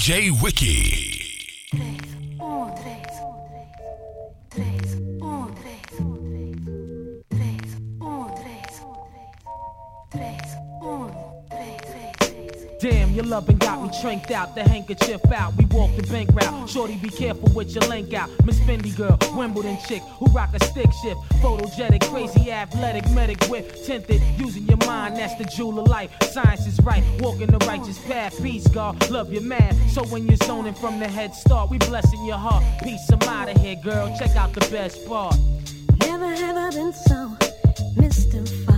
DJ Wiki. Damn, your loving God I'm tranked out, the handkerchief out. We walk the bank route. Shorty, be careful with your link out. Miss Fendi girl, Wimbledon chick who rock a stick shift. Photogenic, crazy, athletic, medic whip. Tinted, using your mind, that's the jewel of life. Science is right, walking the righteous path. Peace, God, love your man. So when you're zoning from the head start, we blessing your heart. Peace, I'm out of here, girl. Check out the best part. Never have I been so mystified.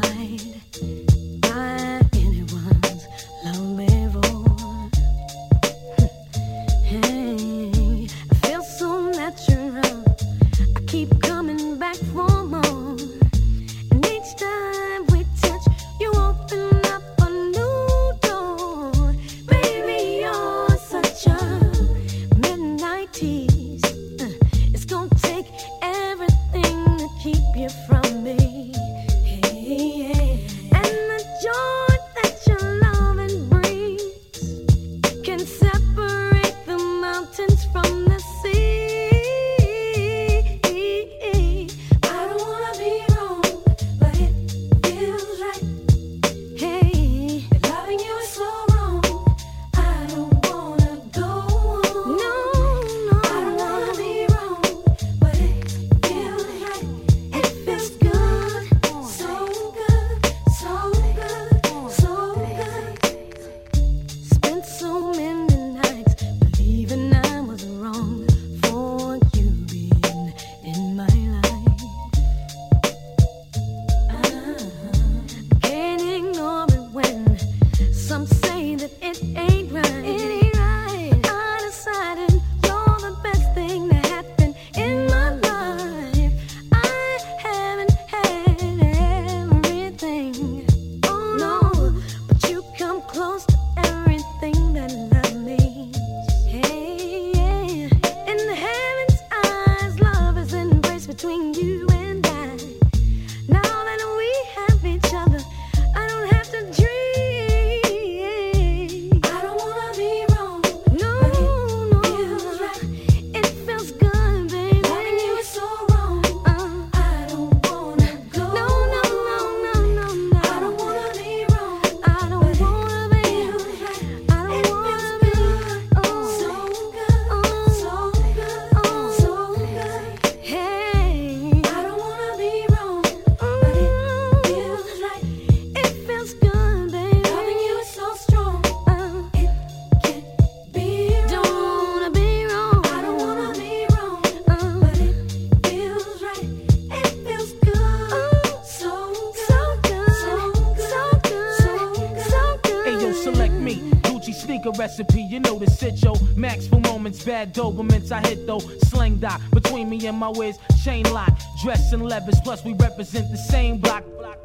Dobermans I hit though, sling dot between me and my whiz, chain lot, dress and levers, plus we represent the same block. block.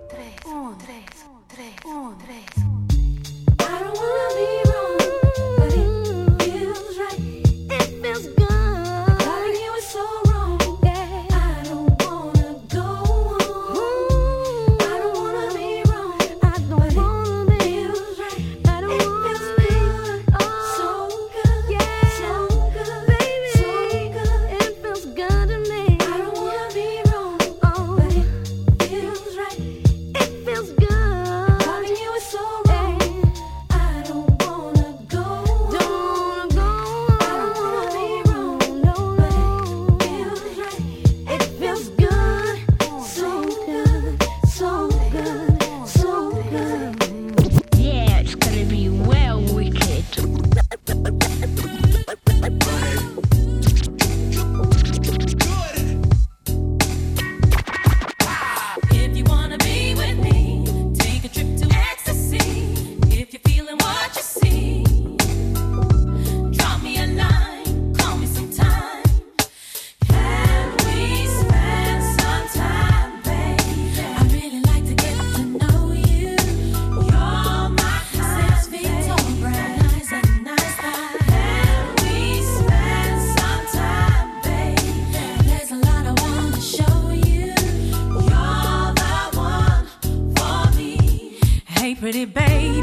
pretty baby.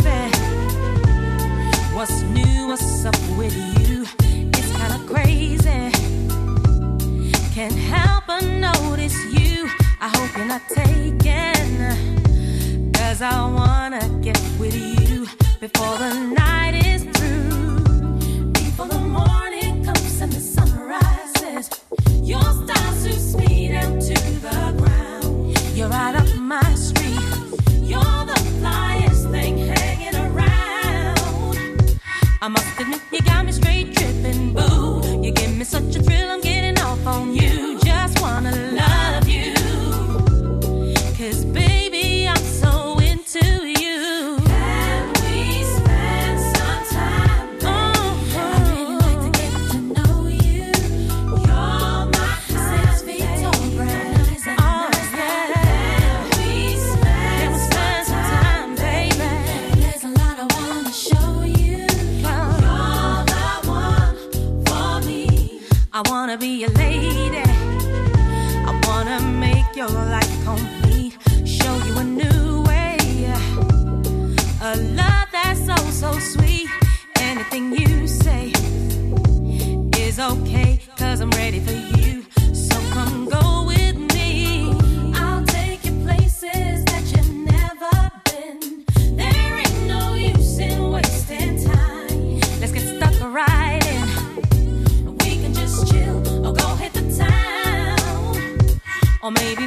What's new? What's up with you? It's kinda crazy. Can't help but notice you. I hope you're not taken. Cause I wanna get with you before the night is through. I must admit or maybe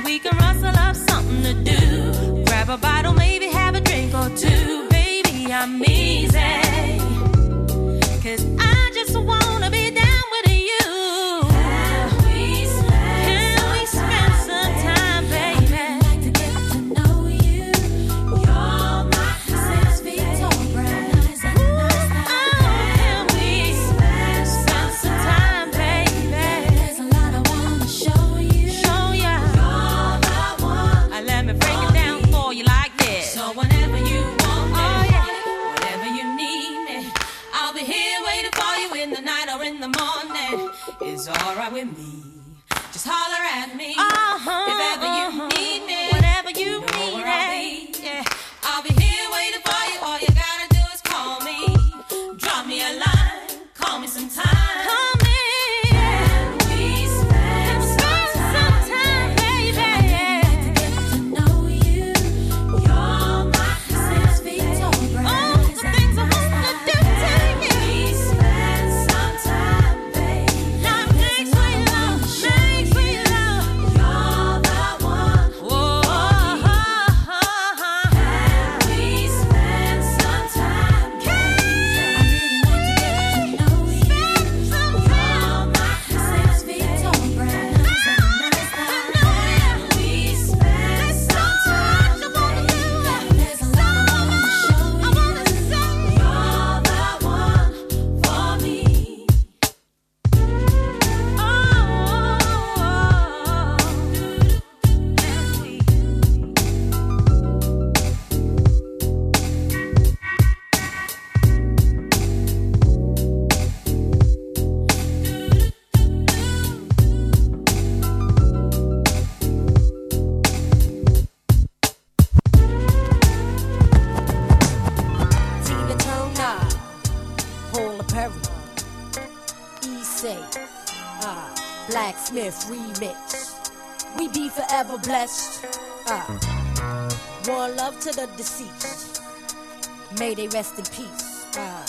rest in peace. Uh,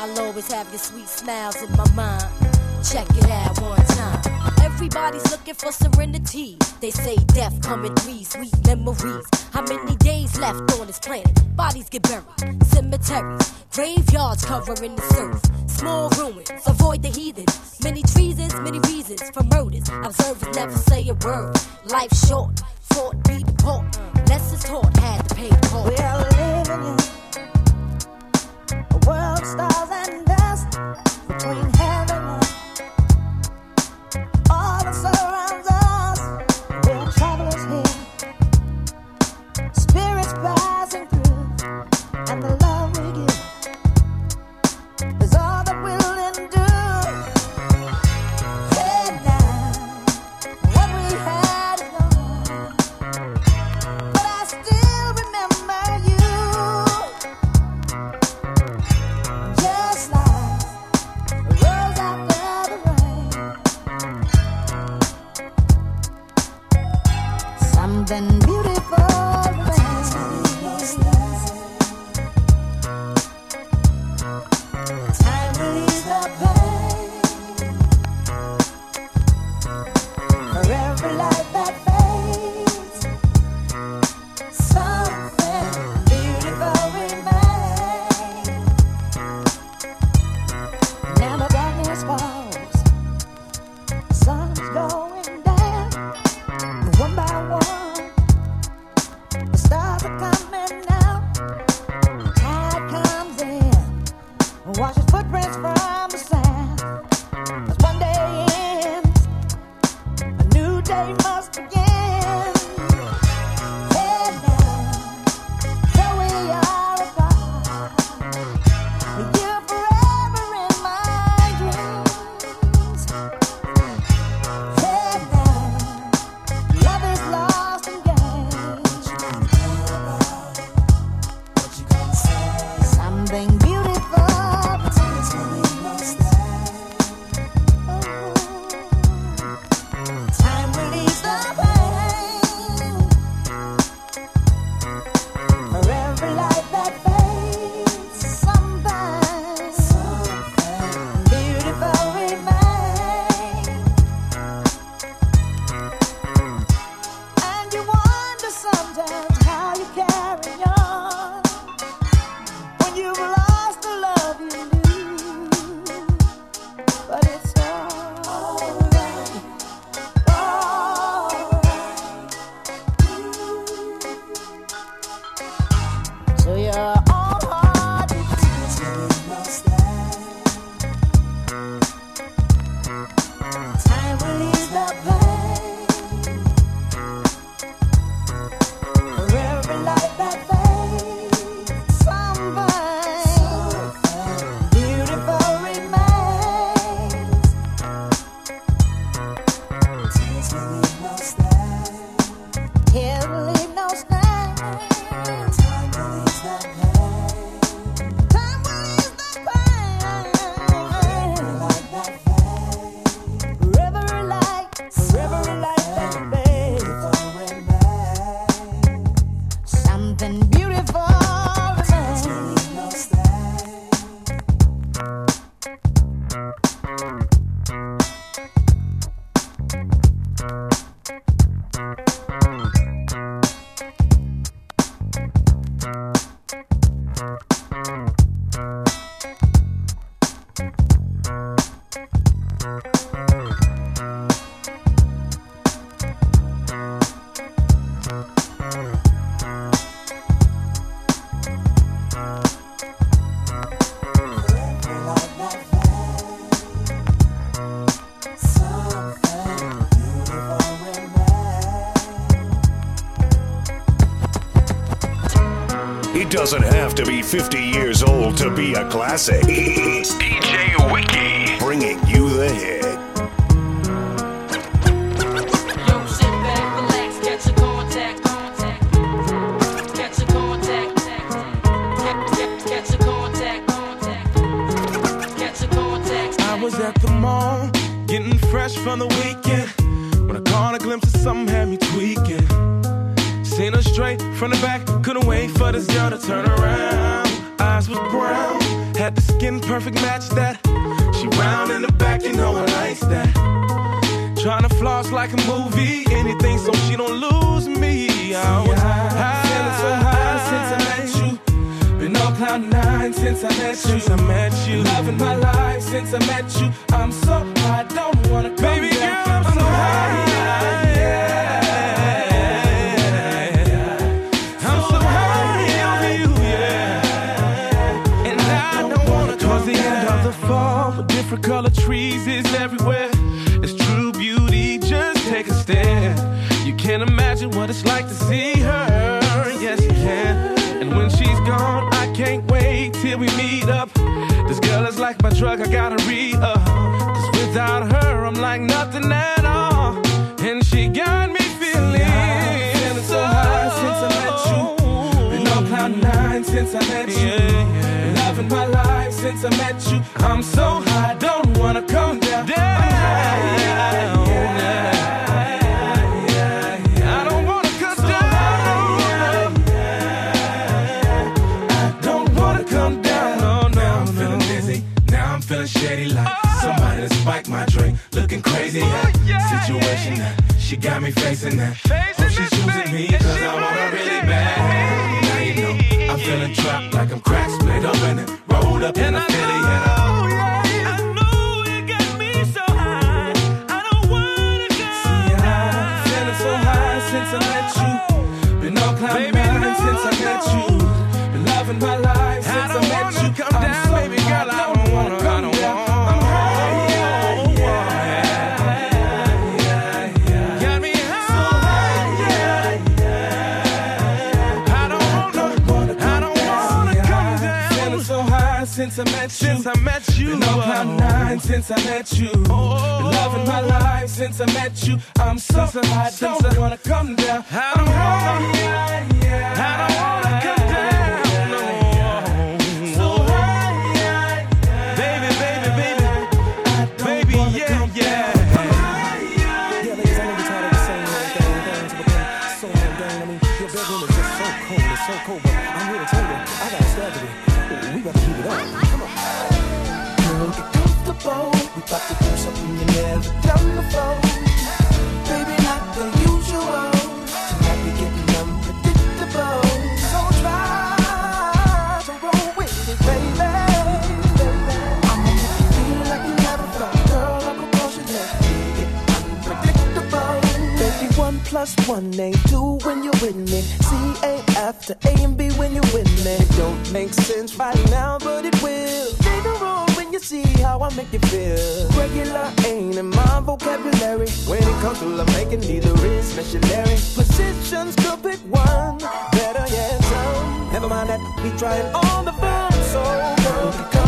I'll always have your sweet smiles in my mind. Check it out one time. Everybody's looking for serenity. They say death come in sweet memories. How many days left on this planet? Bodies get buried, cemeteries, graveyards covering the surf. Small ruins, avoid the heathen. Many treasons, many reasons for murders. Observers never say a word. Life short, thought be the port. Lessons taught, had to pay the cost. We are living world stars and dust between heaven. 50 years old to be a classic. It's DJ Wiki bringing you the hit. Meet up. This girl is like my drug, I gotta re up. Cause without her, I'm like nothing at all. And she got me feeling, feeling so high since I met you. Been on cloud nine since I met you. Been loving my life since I met you. I'm so high, don't wanna come down. I spiked my drink. Looking crazy. That oh, situation that she got me facing that. Hope she's choosing me cause I want her really bad. Now you know I'm feeling trapped like I'm crack split open and rolled up in a Philly and I know it got me so high, I don't wanna get it. Feeling so high since I met you. Been on cloud nine since I met you. Cloud since I met you. Been loving my life since I met you. I'm so high, don't wanna come down. I don't wanna, I don't wanna come down. Plus one ain't two when you're with me. C ain't after A and B when you're with me. It don't make sense right now, but it will. Later on when you see how I make you feel. Regular ain't in my vocabulary. When it comes to love making, neither is missionary. Positions could pick one. Better yet, some. Never mind that, we trying all the fun. So, girl,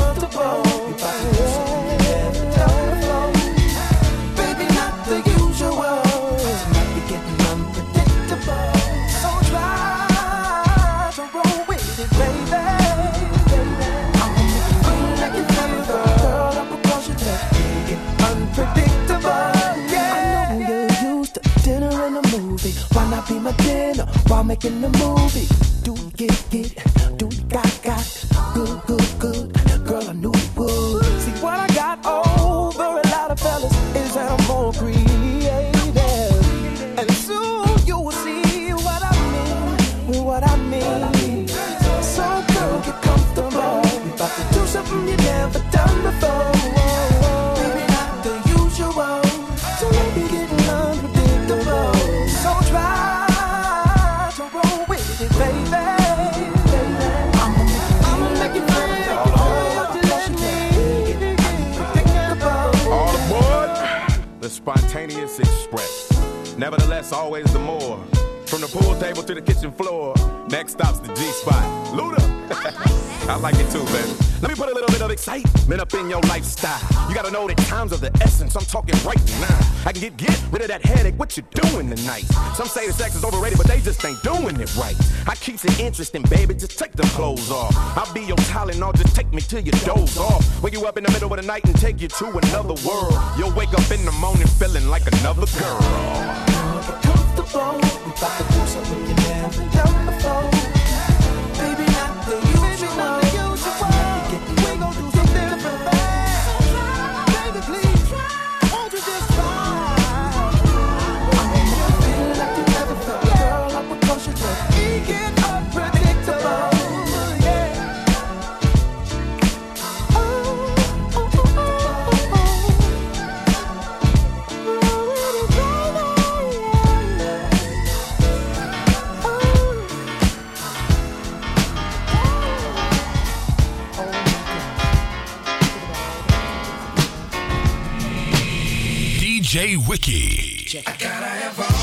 making the movie? Do get, get, express. Always the more. From the pool table to the kitchen floor. Next stop's the G spot. Luda. I like it too, baby. Let me put a little bit of excitement up in your lifestyle. You gotta know that times of the essence. I'm talking right now. I can get get rid of that headache. What you doing tonight? Some say the sex is overrated, but they just ain't doing it right. I keeps it interesting, baby. Just take the clothes off. I'll be your Tylenol. Just take me till you doze off. Wake you up in the middle of the night and take you to another world. You'll wake up in the morning feeling like another girl. Comfortable. We about to do something Wiki. I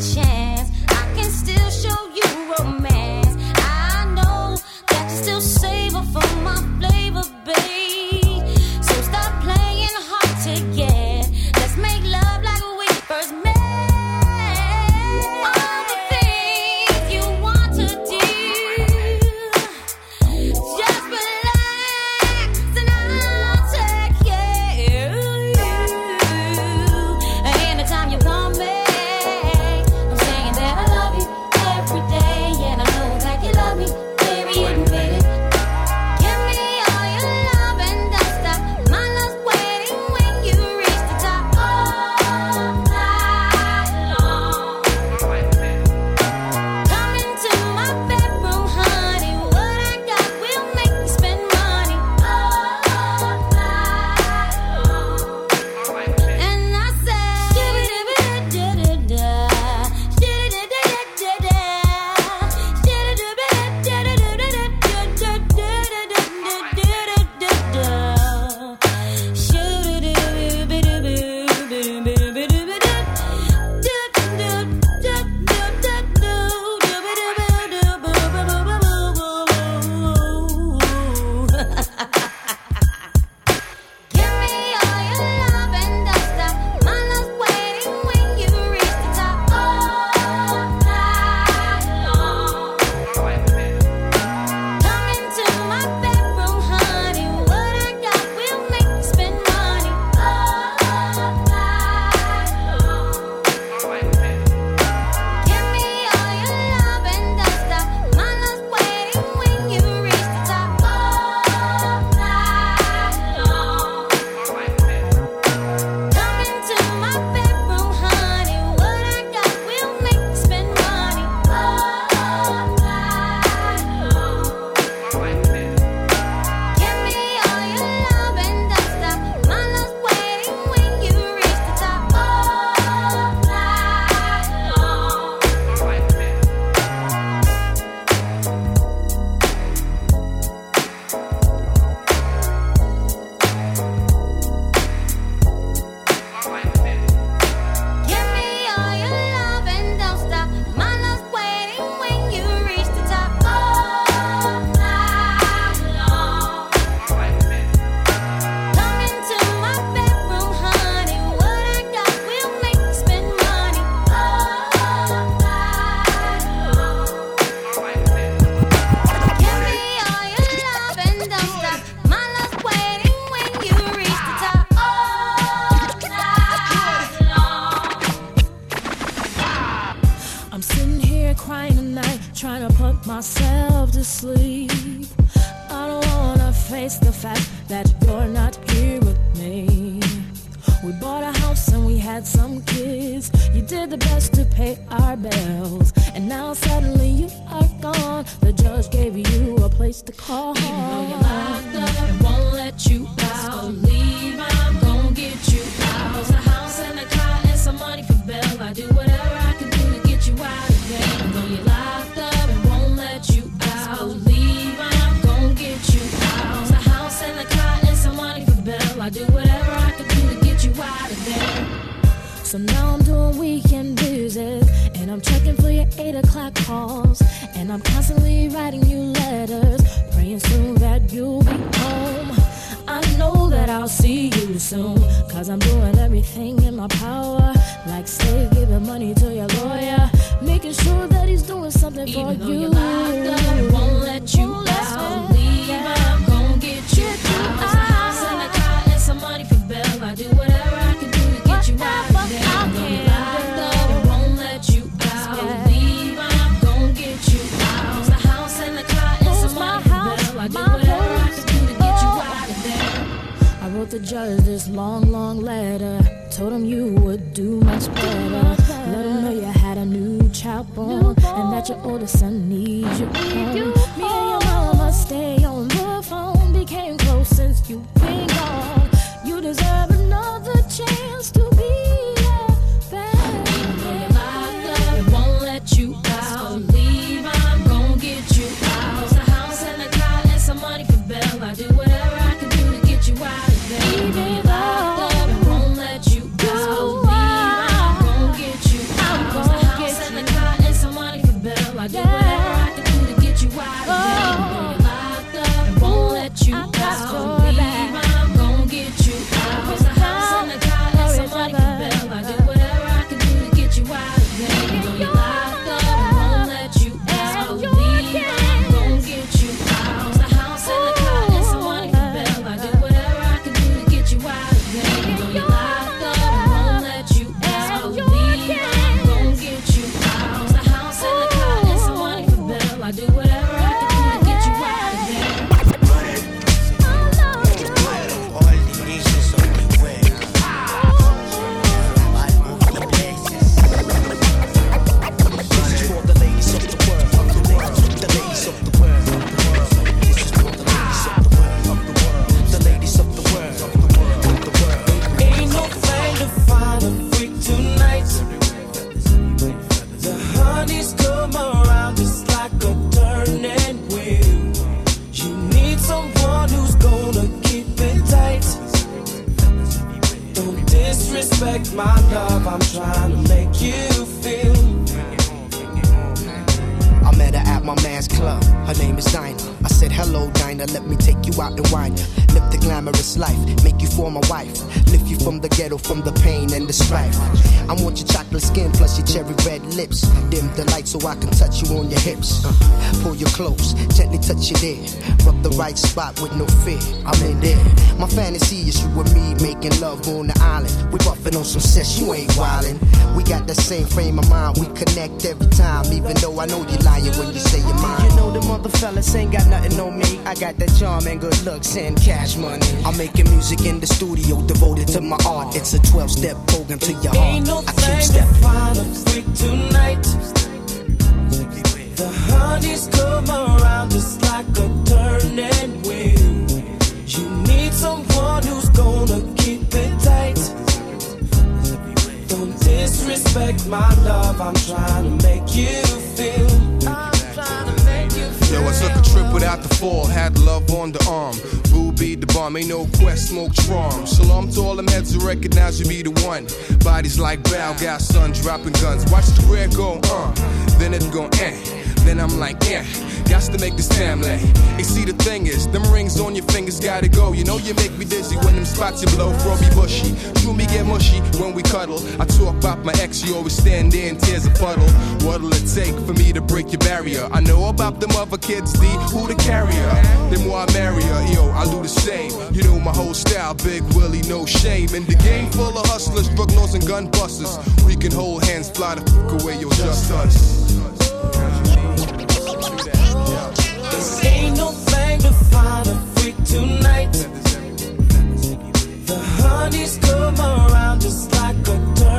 chance. money. I'm making music in the studio devoted to my art. It's a 12 step program to your heart. love on the arm. Boo be the bomb, ain't no quest, smoke charm. Shalom to all the heads who recognize you be the one. Bodies like bow, got sun dropping guns. Watch the square go, uh, then it go, eh. Then I'm like, yeah, got to make this family. You see, the thing is, them rings on your fingers gotta go. You know you make me dizzy when them spots you blow, me bushy. True me get mushy when we cuddle. I talk about my ex, you always stand there and tears a puddle. What'll it take for me to break your barrier? I know about them other kids, D, who the carrier? Them more I marry her, yo, I do the same. You know my whole style, big Willie, no shame. In the game full of hustlers, drug lords, and gun busters. We can hold hands, fly the fuck away, yo, just us. This ain't no magnified freak tonight. The honey's come around just like a dog.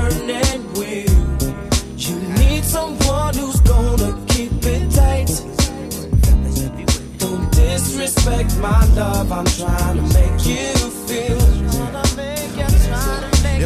Disrespect my love, I'm trying to make you feel.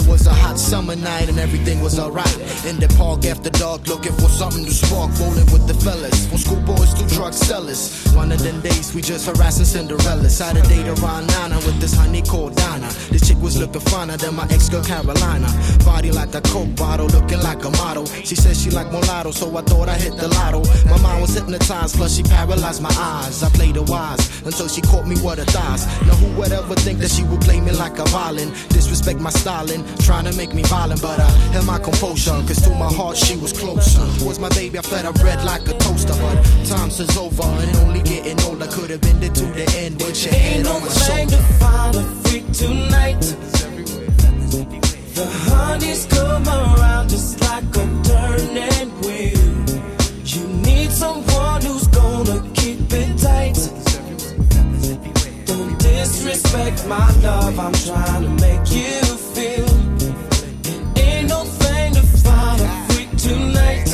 Was a hot summer night and everything was alright. In the park after dark, looking for something to spark, rolling with the fellas. From schoolboys to drug sellers. One of them days we just harassing Cinderellas. Had a date Nana with this honey called Donna. This chick was looking finer than my ex girl Carolina. Body like a coke bottle, looking like a model. She said she like mulatto, so I thought I hit the lotto. My mind was hypnotized, plus she paralyzed my eyes. I played her wise until she caught me with her thighs. Now who would ever think that she would play me like a violin? Disrespect my styling, trying to make me violent, but I held my composure. Cause to my heart she was closer. Was my baby, I fed her bread like a toaster. But times is over and only getting older. Could have been there to the end with your Ain't head no on my thing shoulder. to find a freak tonight. The honeys come around just like a turning wheel. You need someone who's gonna keep it tight. Don't disrespect my love, I'm trying to make you tonight.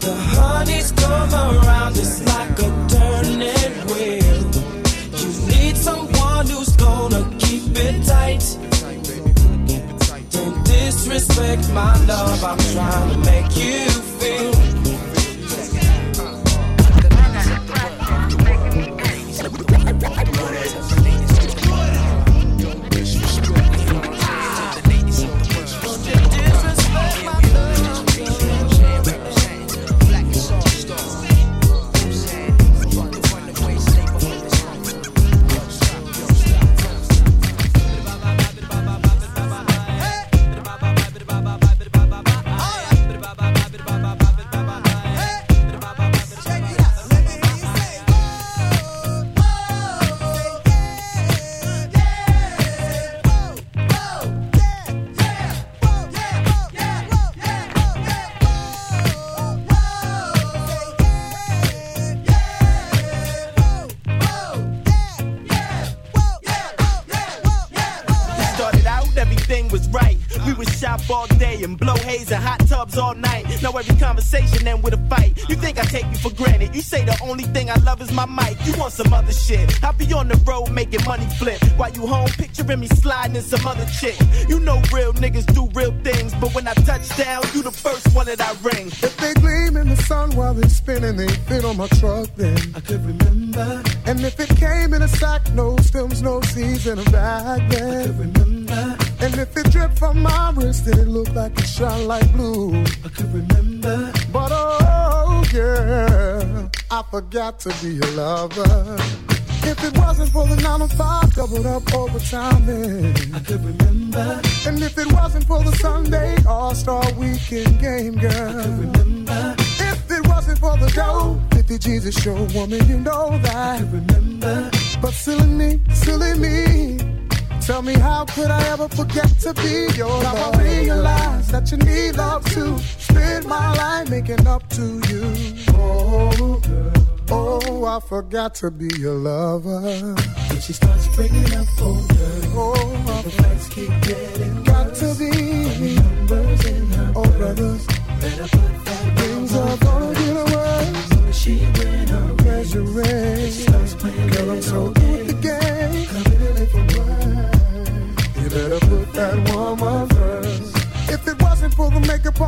The honeys come around just like a turning wheel. You need someone who's gonna keep it tight. Don't disrespect my love, I'm trying to make you feel. Is my mic. You want some other shit? I'll be on the road making money flip. While you home picturing me sliding in some other chick. You know real niggas do real things, but when I touch down, you the first one that I ring. If they gleam in the sun while they spinning, they fit on my truck then. I could remember. And if it came in a sack, no stems, no seeds in a bag then. I could remember. And if it dripped from my wrist, then it looked like it shine like blue. I could remember. But oh, girl, I forgot to be your lover. If it wasn't for the 9 to 5 doubled up overtime, I could remember. And if it wasn't for the Sunday All Star Weekend game, girl, I could remember. If it wasn't for the dough, 50 G's a show, woman, you know that. I could remember. But silly me, silly me. Tell me how could I ever forget to be your now love? I realize that you need love too. Spend my life making up to you. Oh. Oh, I forgot to be your lover. When she starts bringing up older, oh, the facts keep getting got to be numbers in her oh, brothers. Better put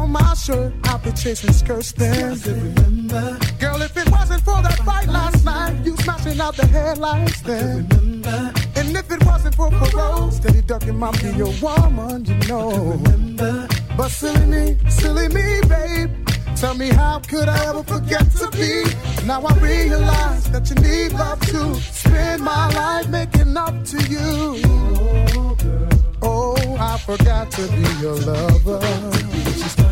on my shirt, I'd be chasing skirts then. remember. Girl, if it wasn't for that fight last night, you smashing out the headlights then. remember. And if it wasn't for parole, steady ducking my be your woman, you know. remember. But silly me, silly me, babe. Tell me how could I ever forget to be? Now I realize that you need love to spend my life making up to you. Oh, oh I forgot to be your lover.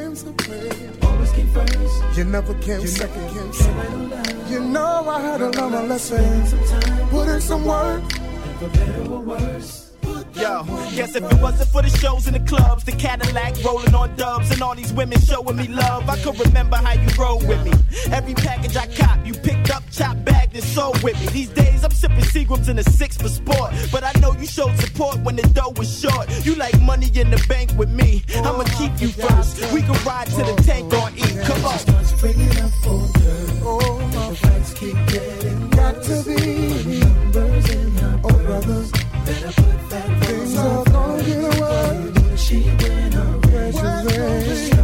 You never can second. You know I had to learn my lesson. Put in some work. For better or worse. Yo, guess if it wasn't for the shows and the clubs, the Cadillac rolling on dubs, and all these women showing me love, I could remember how you rode with me. Every package I cop, you picked up, chopped acting so with me. These days I'm sipping Seagrams in a six for sport. But I know you showed support when the dough was short. You like money in the bank with me. I'ma keep you first. We can ride to the tank or eat. Come on. Oh, the facts keep getting to brothers. Better put that things are gonna get. She went away.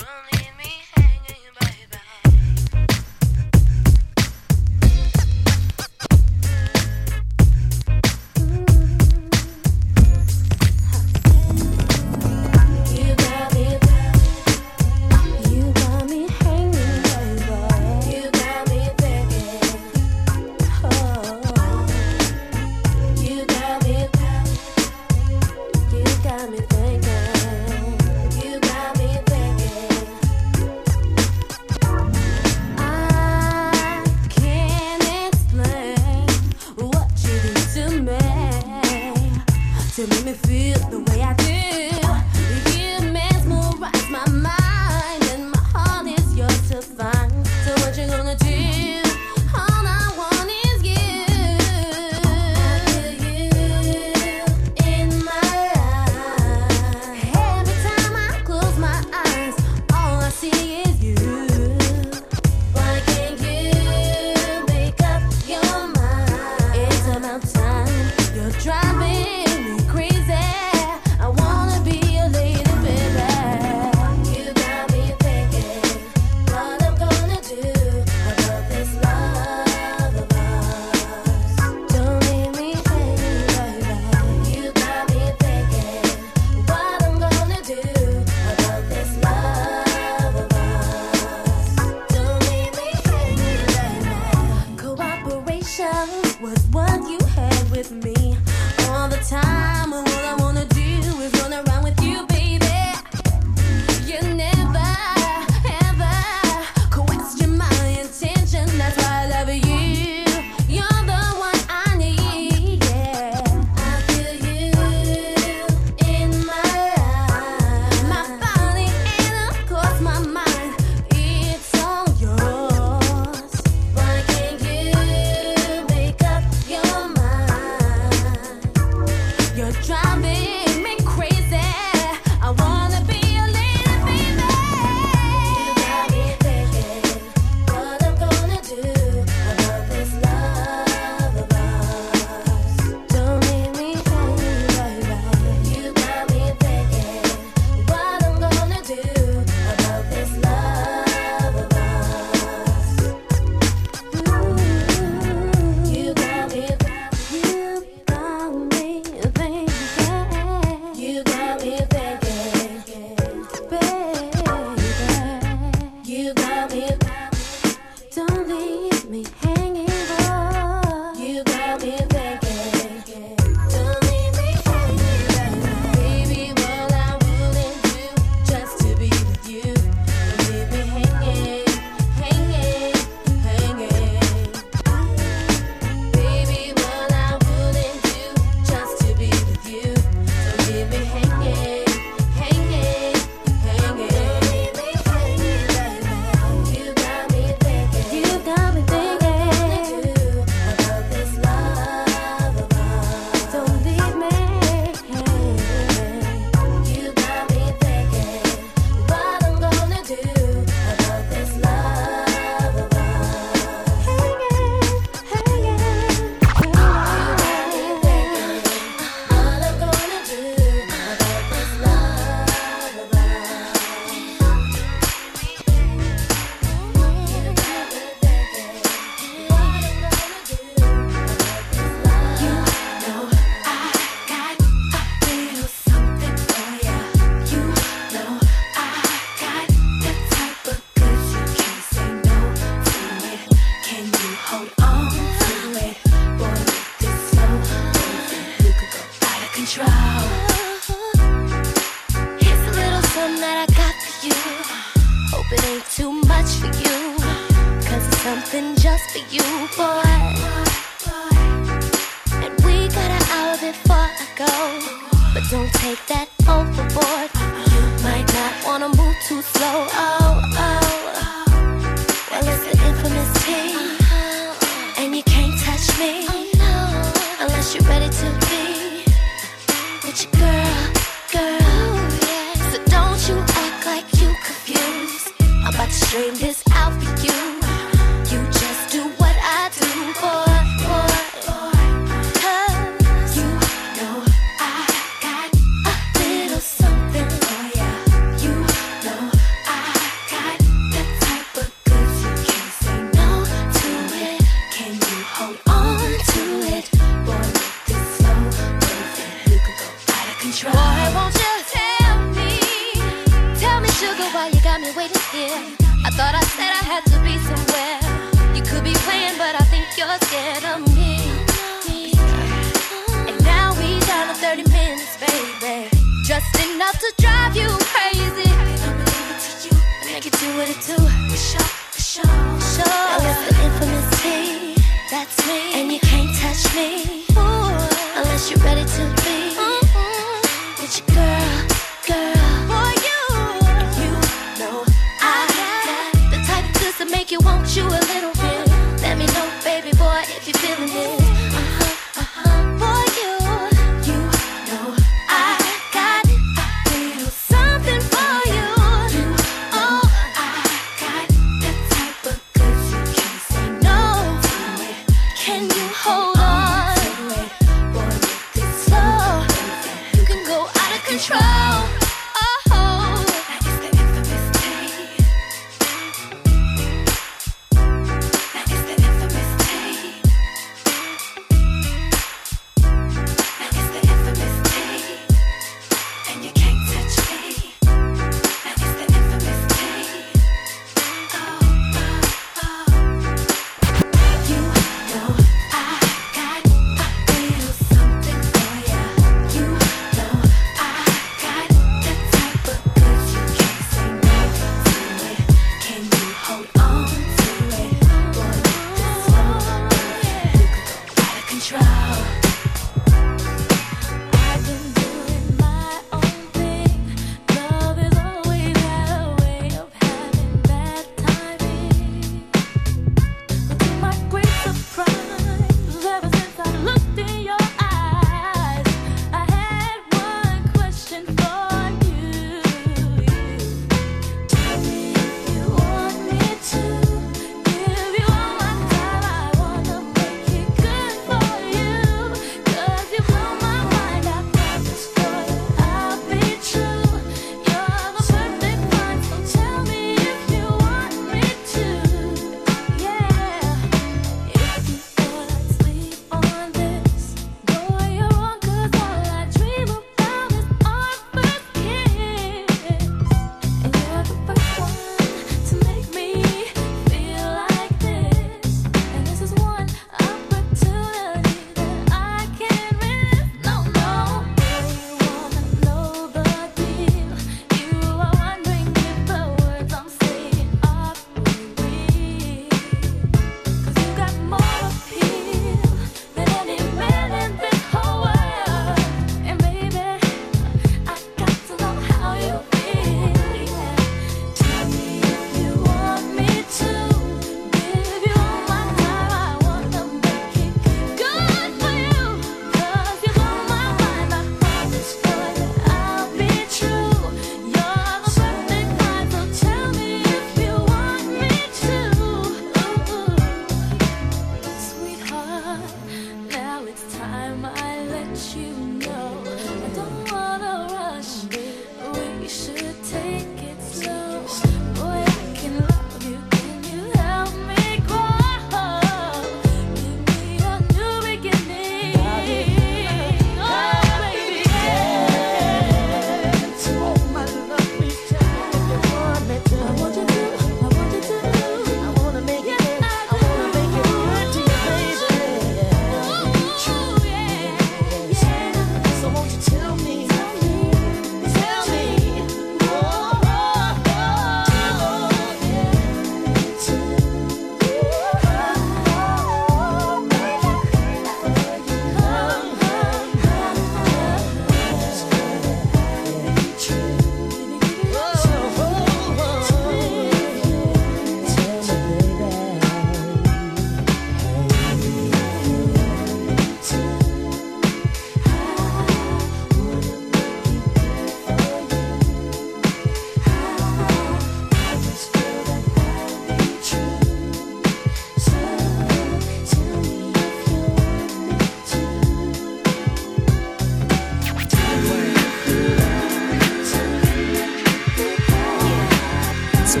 For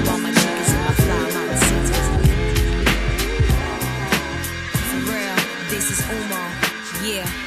real, this is Umo, yeah.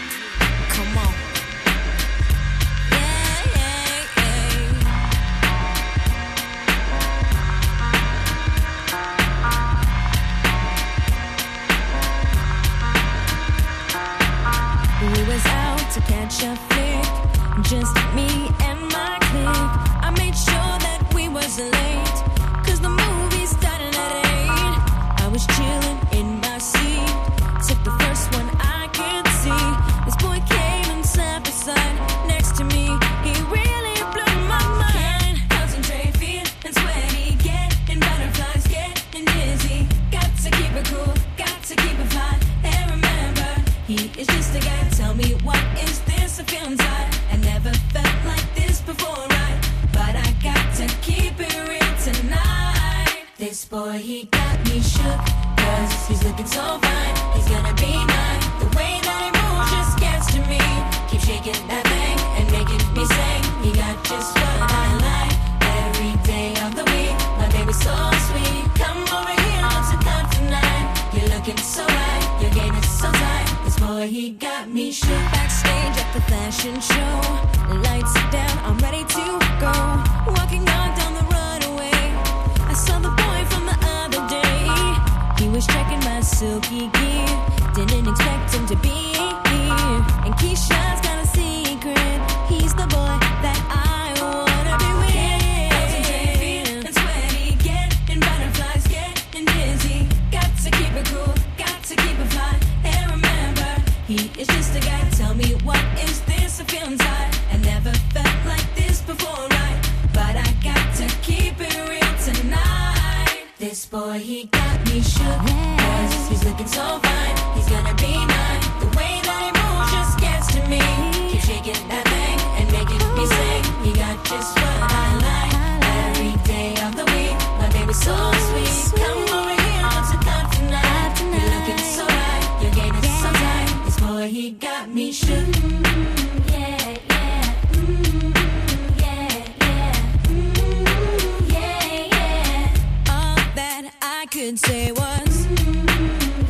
and say what?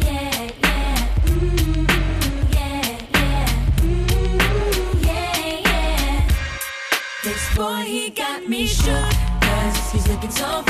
yeah, yeah. Yeah, yeah. This boy, he got me shook. Cause he's looking so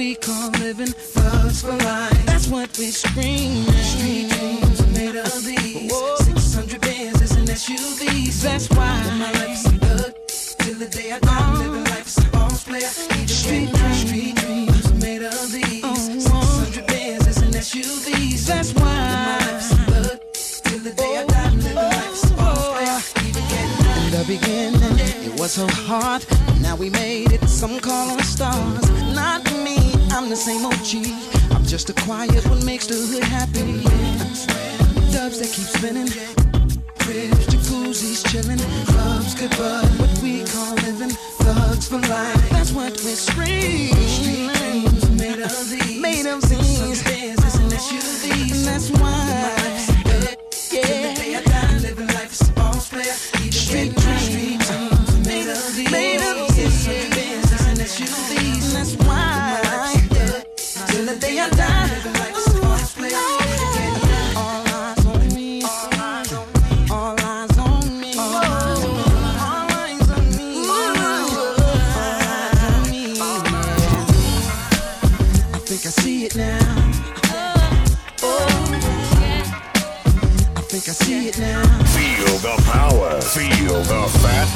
we call living thugs for life. That's what we scream. Street dreams are made of these. Whoa. 600 bands is an SUV. That's why Live my life's a thug till the day I die. Oh. Living life's a boss player. Street, dreams. street dreams are made of these. Oh. 600 bands is an SUV. That's why Live my life's a thug till the day oh. I die. Living life's a boss player. Even getting oh. the beginning so hard. Now we made it, some call us stars. Not me, I'm the same OG. I'm just a quiet one, makes the hood happy. Dubs that keep spinning. Cribs, jacuzzis, chillin'. Clubs, good bud, what we call living. Thugs for life, that's what we scream. Made of these. Made of these. Benzes and SUVs. And that's why.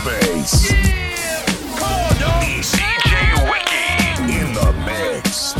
Bass. DJ Wiki in the mix.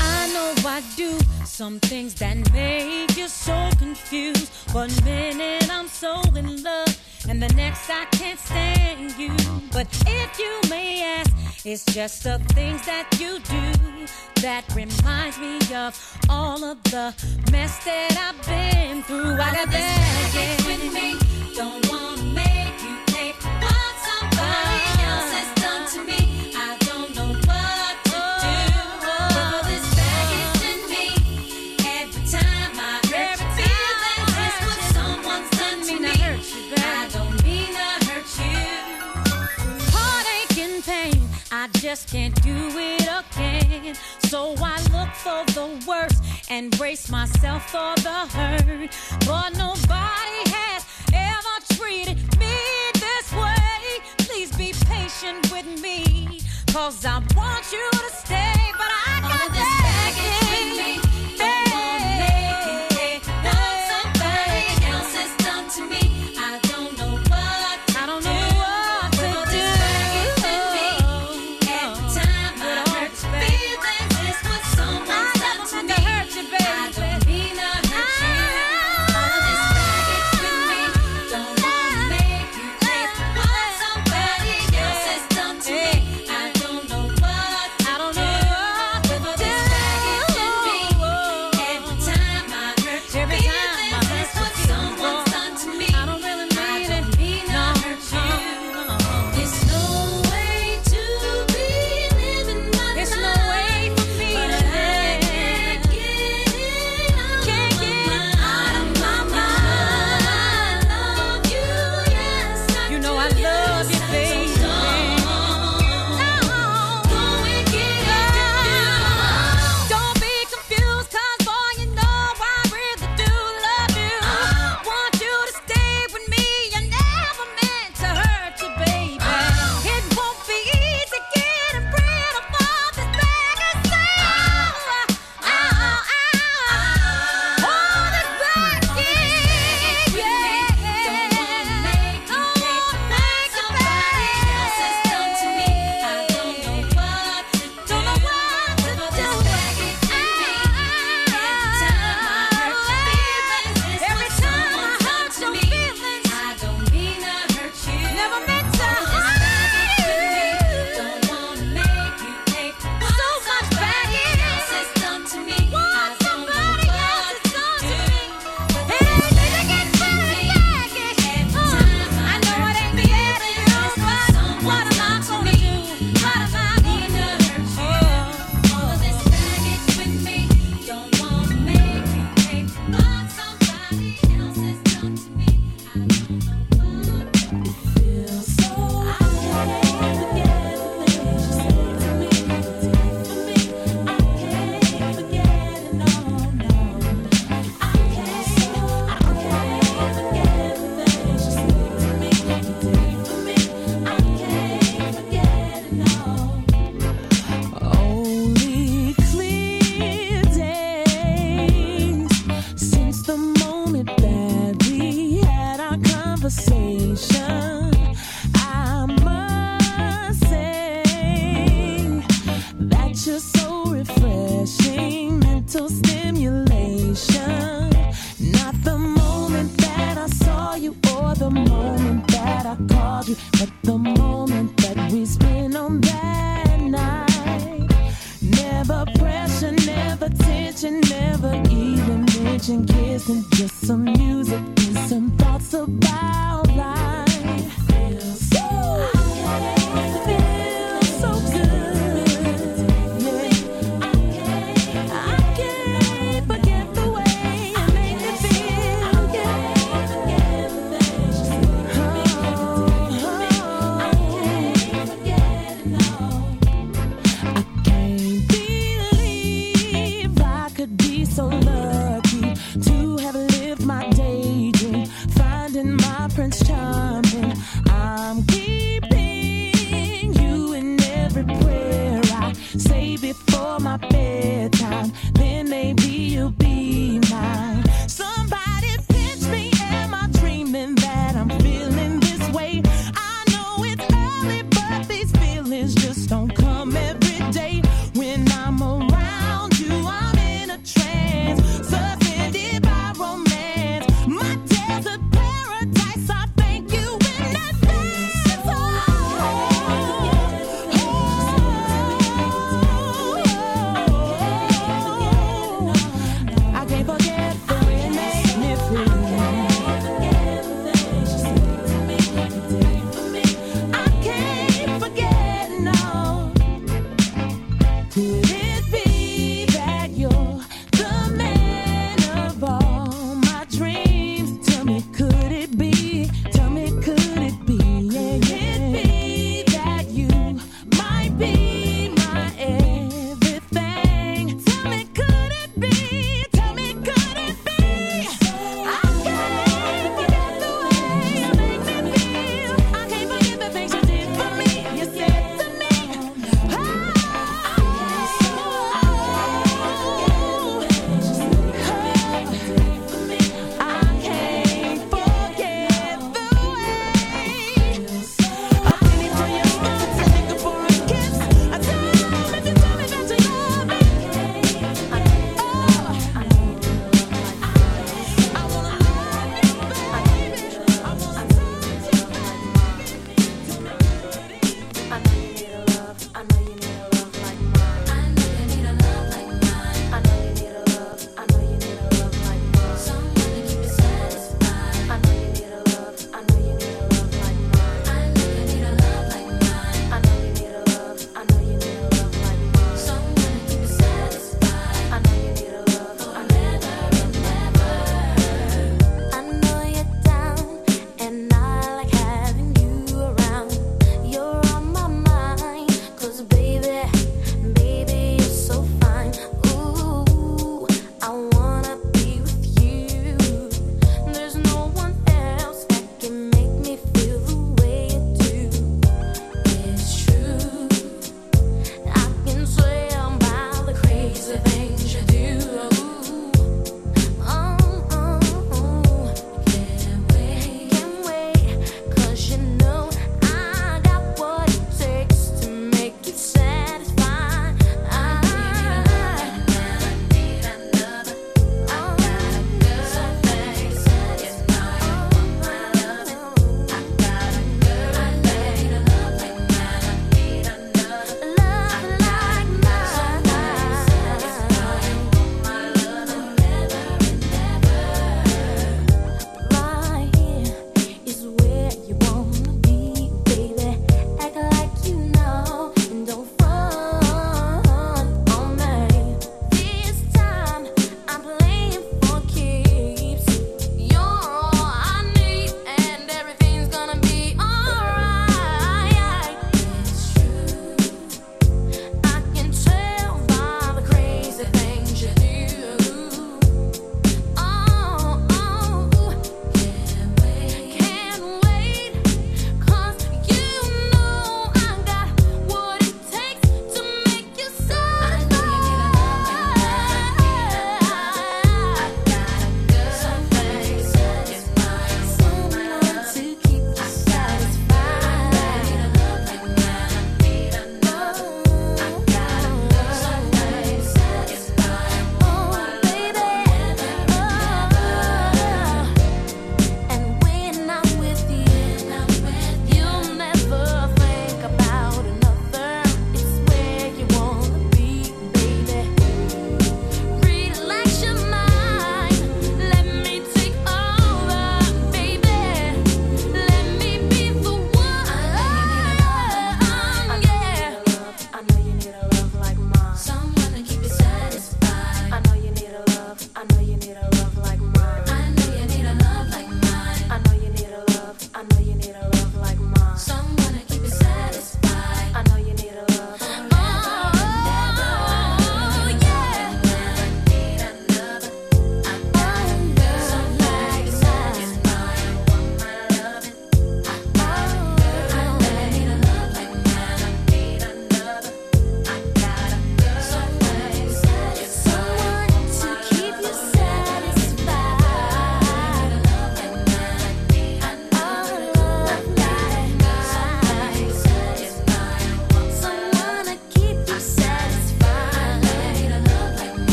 I know I do some things that make you so confused. One minute I'm so in love, and the next I can't stand you. But if you may ask, it's just the things that you do that reminds me of all of the mess that I've been through. I got baggage with me, don't wanna make you pay what oh. somebody else just can't do it again. So I look for the worst and brace myself for the hurt. But nobody has ever treated me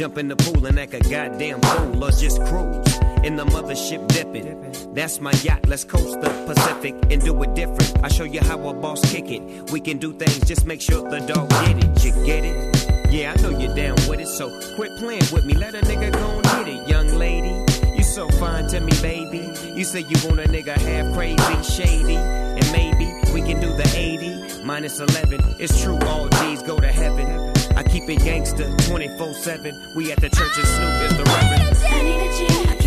Jump in the pool and act a goddamn fool or just cruise in the mothership dipping. That's my yacht, let's coast the Pacific and do it different. I show you how a boss kick it. We can do things, just make sure the dog get it. You get it? Yeah, I know you're down with it, so quit playing with me. Let a nigga go and get it, young lady. You so fine to me, baby. You say you want a nigga half crazy, shady, and maybe we can do the 80 minus 11. It's true, all G's go to heaven. Keep it gangster 24 7. We at the church and Snoop is the reverend.